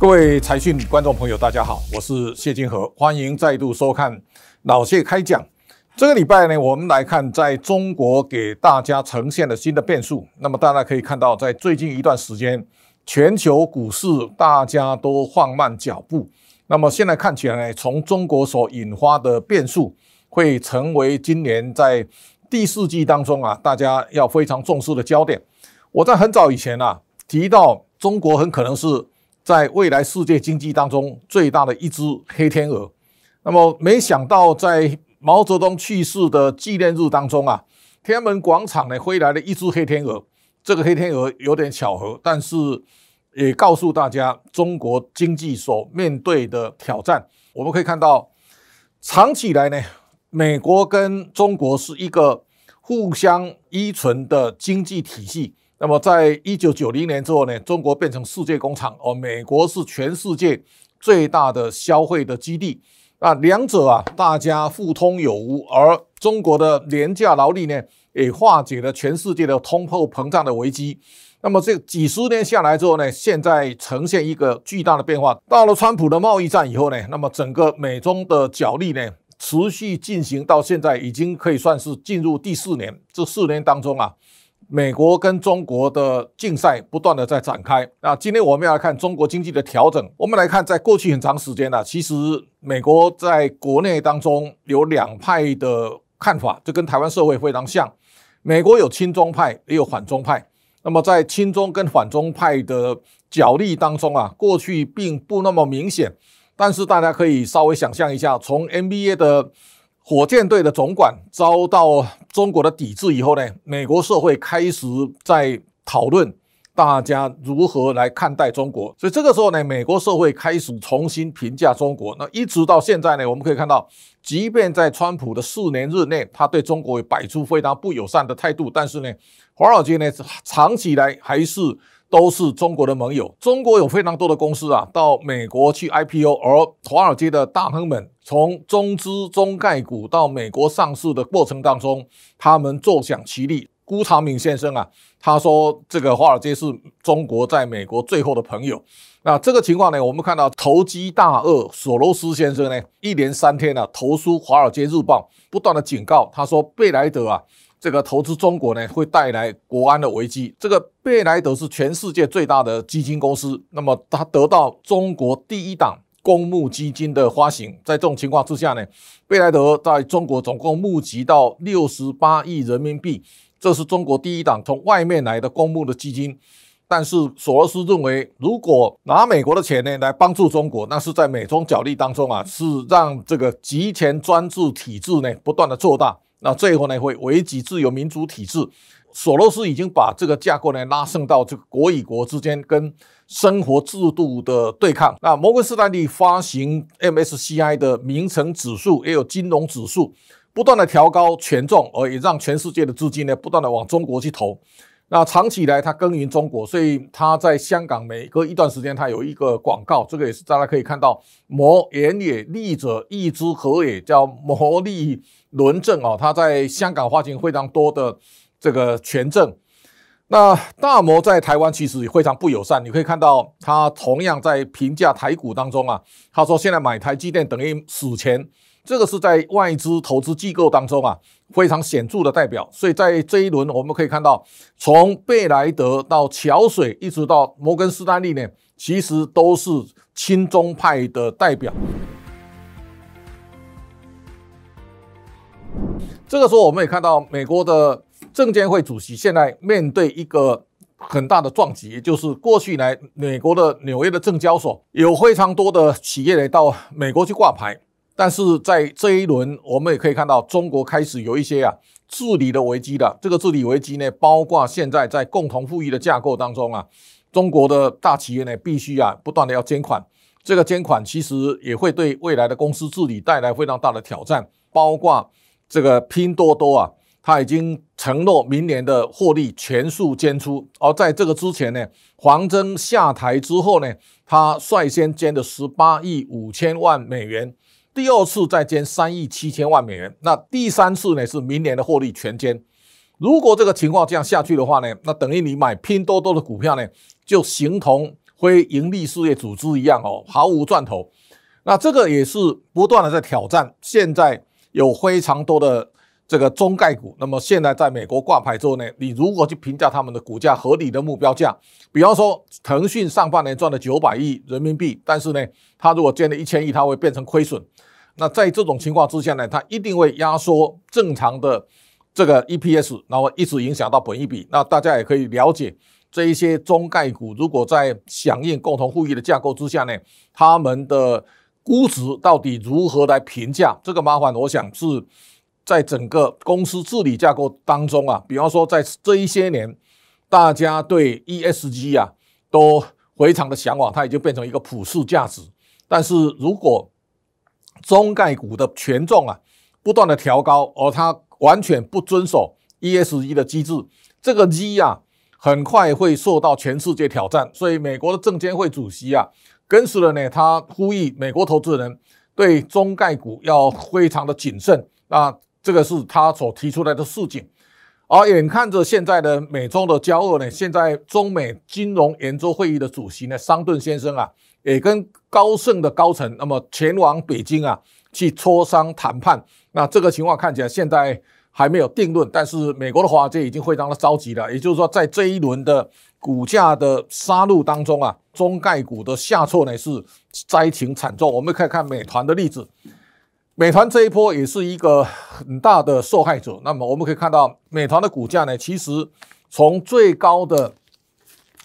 各位财讯观众朋友，大家好，我是谢金河，欢迎再度收看老谢开讲。这个礼拜呢，我们来看在中国给大家呈现的新的变数。那么大家可以看到，在最近一段时间，全球股市大家都放慢脚步。那么现在看起来呢，从中国所引发的变数，会成为今年在第四季当中啊，大家要非常重视的焦点。我在很早以前啊提到，中国很可能是。在未来世界经济当中最大的一只黑天鹅，那么没想到在毛泽东去世的纪念日当中啊，天安门广场呢飞来了一只黑天鹅。这个黑天鹅有点巧合，但是也告诉大家中国经济所面对的挑战。我们可以看到，长期以来呢，美国跟中国是一个互相依存的经济体系。那么，在一九九零年之后呢，中国变成世界工厂，而美国是全世界最大的消费的基地。那两者啊，大家互通有无。而中国的廉价劳力呢，也化解了全世界的通货膨胀的危机。那么这几十年下来之后呢，现在呈现一个巨大的变化。到了川普的贸易战以后呢，那么整个美中的角力呢，持续进行到现在，已经可以算是进入第四年。这四年当中啊。美国跟中国的竞赛不断的在展开。那今天我们要来看中国经济的调整。我们来看，在过去很长时间呢，其实美国在国内当中有两派的看法，就跟台湾社会非常像。美国有亲中派，也有反中派。那么在亲中跟反中派的角力当中啊，过去并不那么明显。但是大家可以稍微想象一下，从 NBA 的火箭队的总管遭到中国的抵制以后呢，美国社会开始在讨论大家如何来看待中国。所以这个时候呢，美国社会开始重新评价中国。那一直到现在呢，我们可以看到，即便在川普的四年日内，他对中国也摆出非常不友善的态度，但是呢，华尔街呢长期来还是。都是中国的盟友。中国有非常多的公司啊，到美国去 IPO，而华尔街的大亨们从中资、中概股到美国上市的过程当中，他们坐享其利。辜长敏先生啊，他说这个华尔街是中国在美国最后的朋友。那这个情况呢，我们看到投机大鳄索罗斯先生呢，一连三天啊投书《华尔街日报》，不断的警告他说，贝莱德啊。这个投资中国呢，会带来国安的危机。这个贝莱德是全世界最大的基金公司，那么他得到中国第一档公募基金的发行。在这种情况之下呢，贝莱德在中国总共募集到六十八亿人民币，这是中国第一档从外面来的公募的基金。但是索罗斯认为，如果拿美国的钱呢来帮助中国，那是在美中角力当中啊，是让这个集权专制体制呢不断的做大。那最后呢，会危及自由民主体制。索罗斯已经把这个架构呢拉升到这个国与国之间跟生活制度的对抗。那摩根士丹利发行 MSCI 的名城指数，也有金融指数，不断的调高权重，而也让全世界的资金呢不断的往中国去投。那长期以来，他耕耘中国，所以他在香港每隔一段时间，他有一个广告，这个也是大家可以看到，摩言也利者义之和也，叫摩利轮证哦，他在香港发行非常多的这个权证。那大摩在台湾其实也非常不友善，你可以看到他同样在评价台股当中啊，他说现在买台积电等于死钱。这个是在外资投资机构当中啊非常显著的代表，所以在这一轮我们可以看到，从贝莱德到桥水，一直到摩根士丹利呢，其实都是亲中派的代表。这个时候我们也看到，美国的证监会主席现在面对一个很大的撞击，也就是过去来美国的纽约的证交所有非常多的企业来到美国去挂牌。但是在这一轮，我们也可以看到，中国开始有一些啊治理的危机了。这个治理危机呢，包括现在在共同富裕的架构当中啊，中国的大企业呢，必须啊不断的要监管。这个监管其实也会对未来的公司治理带来非常大的挑战。包括这个拼多多啊，他已经承诺明年的获利全数捐出。而在这个之前呢，黄峥下台之后呢，他率先捐的十八亿五千万美元。第二次再捐三亿七千万美元，那第三次呢是明年的获利全捐。如果这个情况这样下去的话呢，那等于你买拼多多的股票呢，就形同非盈利事业组织一样哦，毫无赚头。那这个也是不断的在挑战。现在有非常多的这个中概股，那么现在在美国挂牌之后呢，你如果去评价他们的股价合理的目标价，比方说腾讯上半年赚了九百亿人民币，但是呢，它如果建了一千亿，它会变成亏损。那在这种情况之下呢，它一定会压缩正常的这个 EPS，然后一直影响到本益比。那大家也可以了解。这一些中概股如果在响应共同富裕的架构之下呢，他们的估值到底如何来评价？这个麻烦，我想是在整个公司治理架构当中啊，比方说在这一些年，大家对 ESG 啊都非常的向往，它已经变成一个普世价值。但是如果中概股的权重啊不断的调高，而它完全不遵守 ESG 的机制，这个 G 啊。很快会受到全世界挑战，所以美国的证监会主席啊，跟随了呢，他呼吁美国投资人对中概股要非常的谨慎。那这个是他所提出来的事情。而眼看着现在的美中的交恶呢，现在中美金融研究会议的主席呢，桑顿先生啊，也跟高盛的高层那么前往北京啊，去磋商谈判。那这个情况看起来现在。还没有定论，但是美国的华尔街已经非常的着急了。也就是说，在这一轮的股价的杀戮当中啊，中概股的下挫呢是灾情惨重。我们可以看美团的例子，美团这一波也是一个很大的受害者。那么我们可以看到，美团的股价呢，其实从最高的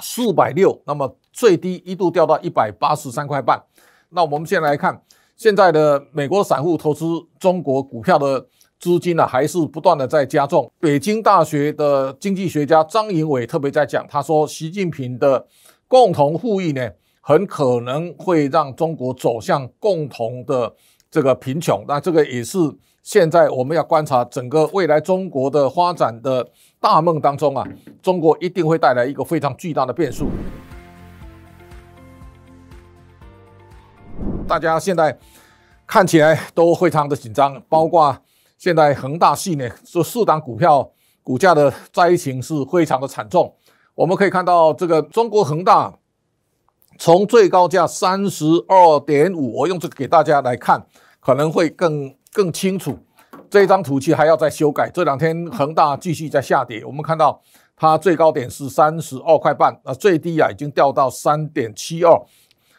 四百六，那么最低一度掉到一百八十三块半。那我们现在来看，现在的美国散户投资中国股票的。资金呢、啊、还是不断的在加重。北京大学的经济学家张瀛伟特别在讲，他说，习近平的共同富裕呢，很可能会让中国走向共同的这个贫穷。那这个也是现在我们要观察整个未来中国的发展的大梦当中啊，中国一定会带来一个非常巨大的变数。大家现在看起来都非常的紧张，包括。现在恒大系呢，这四档股票股价的灾情是非常的惨重。我们可以看到，这个中国恒大从最高价三十二点五，我用这个给大家来看，可能会更更清楚。这张图其实还要再修改。这两天恒大继续在下跌，我们看到它最高点是三十二块半，啊，最低啊已经掉到三点七二。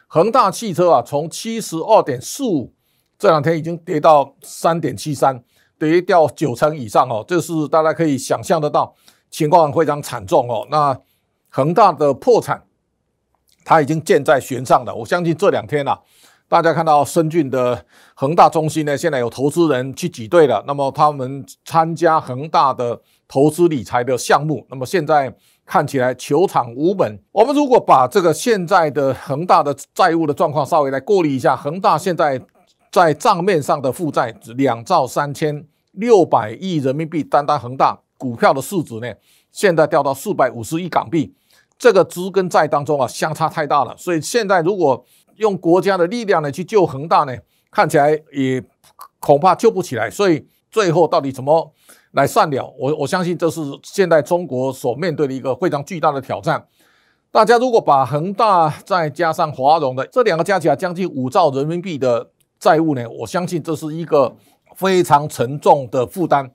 恒大汽车啊，从七十二点四五，这两天已经跌到三点七三。跌掉九成以上哦，这是大家可以想象得到，情况非常惨重哦。那恒大的破产，它已经箭在弦上了。我相信这两天啊，大家看到深圳的恒大中心呢，现在有投资人去挤兑了。那么他们参加恒大的投资理财的项目，那么现在看起来求场无门。我们如果把这个现在的恒大的债务的状况稍微来过滤一下，恒大现在在账面上的负债两兆三千。六百亿人民币，单单恒大股票的市值呢，现在掉到四百五十亿港币，这个资跟债当中啊，相差太大了。所以现在如果用国家的力量呢去救恒大呢，看起来也恐怕救不起来。所以最后到底怎么来善了？我我相信这是现在中国所面对的一个非常巨大的挑战。大家如果把恒大再加上华融的这两个加起来将近五兆人民币的债务呢，我相信这是一个。非常沉重的负担，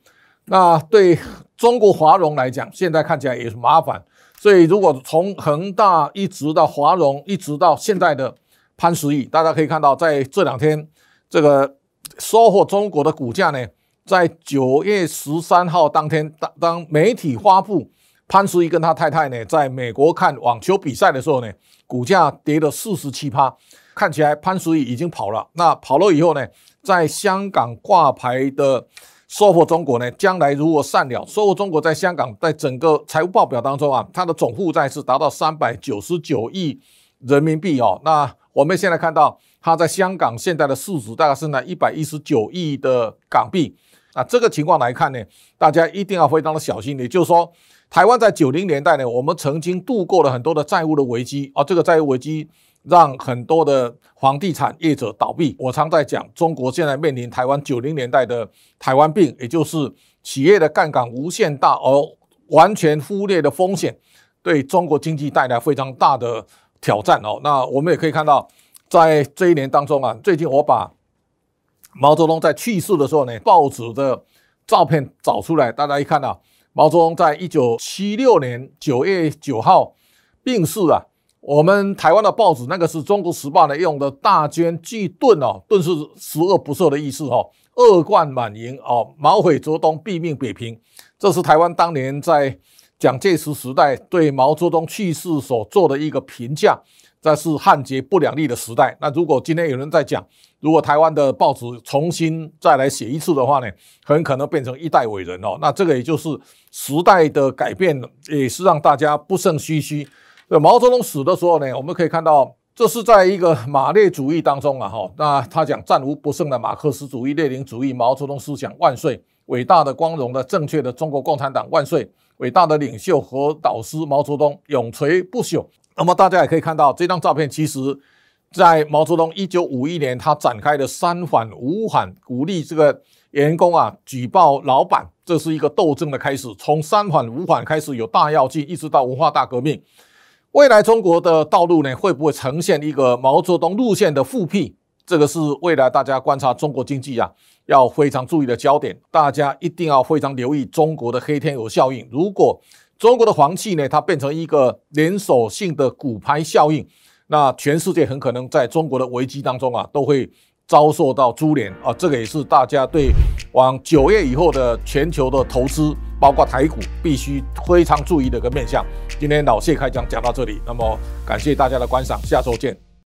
那对中国华融来讲，现在看起来也是麻烦。所以，如果从恒大一直到华融，一直到现在的潘石屹，大家可以看到，在这两天，这个收获中国的股价呢，在九月十三号当天，当当媒体发布潘石屹跟他太太呢，在美国看网球比赛的时候呢，股价跌了四十七趴。看起来潘石屹已经跑了，那跑了以后呢，在香港挂牌的收获中国呢，将来如果善了，收获中国在香港在整个财务报表当中啊，它的总负债是达到三百九十九亿人民币哦。那我们现在看到它在香港现在的市值大概是呢一百一十九亿的港币。那这个情况来看呢，大家一定要非常的小心。也就是说，台湾在九零年代呢，我们曾经度过了很多的债务的危机啊，这个债务危机。让很多的房地产业者倒闭。我常在讲，中国现在面临台湾九零年代的台湾病，也就是企业的杠杆无限大，而完全忽略的风险，对中国经济带来非常大的挑战哦。那我们也可以看到，在这一年当中啊，最近我把毛泽东在去世的时候呢，报纸的照片找出来，大家一看啊，毛泽东在一九七六年九月九号病逝啊。我们台湾的报纸那个是中国时报呢，用的大捐巨盾哦，盾是十恶不赦的意思哦，恶贯满盈哦，毛毁泽东，毙命北平。这是台湾当年在蒋介石时代对毛泽东去世所做的一个评价。这是汉奸不两立的时代。那如果今天有人在讲，如果台湾的报纸重新再来写一次的话呢，很可能变成一代伟人哦。那这个也就是时代的改变，也是让大家不胜唏嘘。那毛泽东死的时候呢，我们可以看到，这是在一个马列主义当中啊，哈，那他讲战无不胜的马克思主义、列宁主义、毛泽东思想万岁，伟大的、光荣的、正确的中国共产党万岁，伟大的领袖和导师毛泽东永垂不朽。那么大家也可以看到这张照片，其实，在毛泽东一九五一年他展开的三反五反，鼓励这个员工啊举报老板，这是一个斗争的开始。从三反五反开始有大跃进，一直到文化大革命。未来中国的道路呢，会不会呈现一个毛泽东路线的复辟？这个是未来大家观察中国经济啊，要非常注意的焦点。大家一定要非常留意中国的黑天鹅效应。如果中国的黄气呢，它变成一个连锁性的骨牌效应，那全世界很可能在中国的危机当中啊，都会遭受到株连啊。这个也是大家对往九月以后的全球的投资。包括台股必须非常注意的一个面向。今天老谢开讲讲到这里，那么感谢大家的观赏，下周见。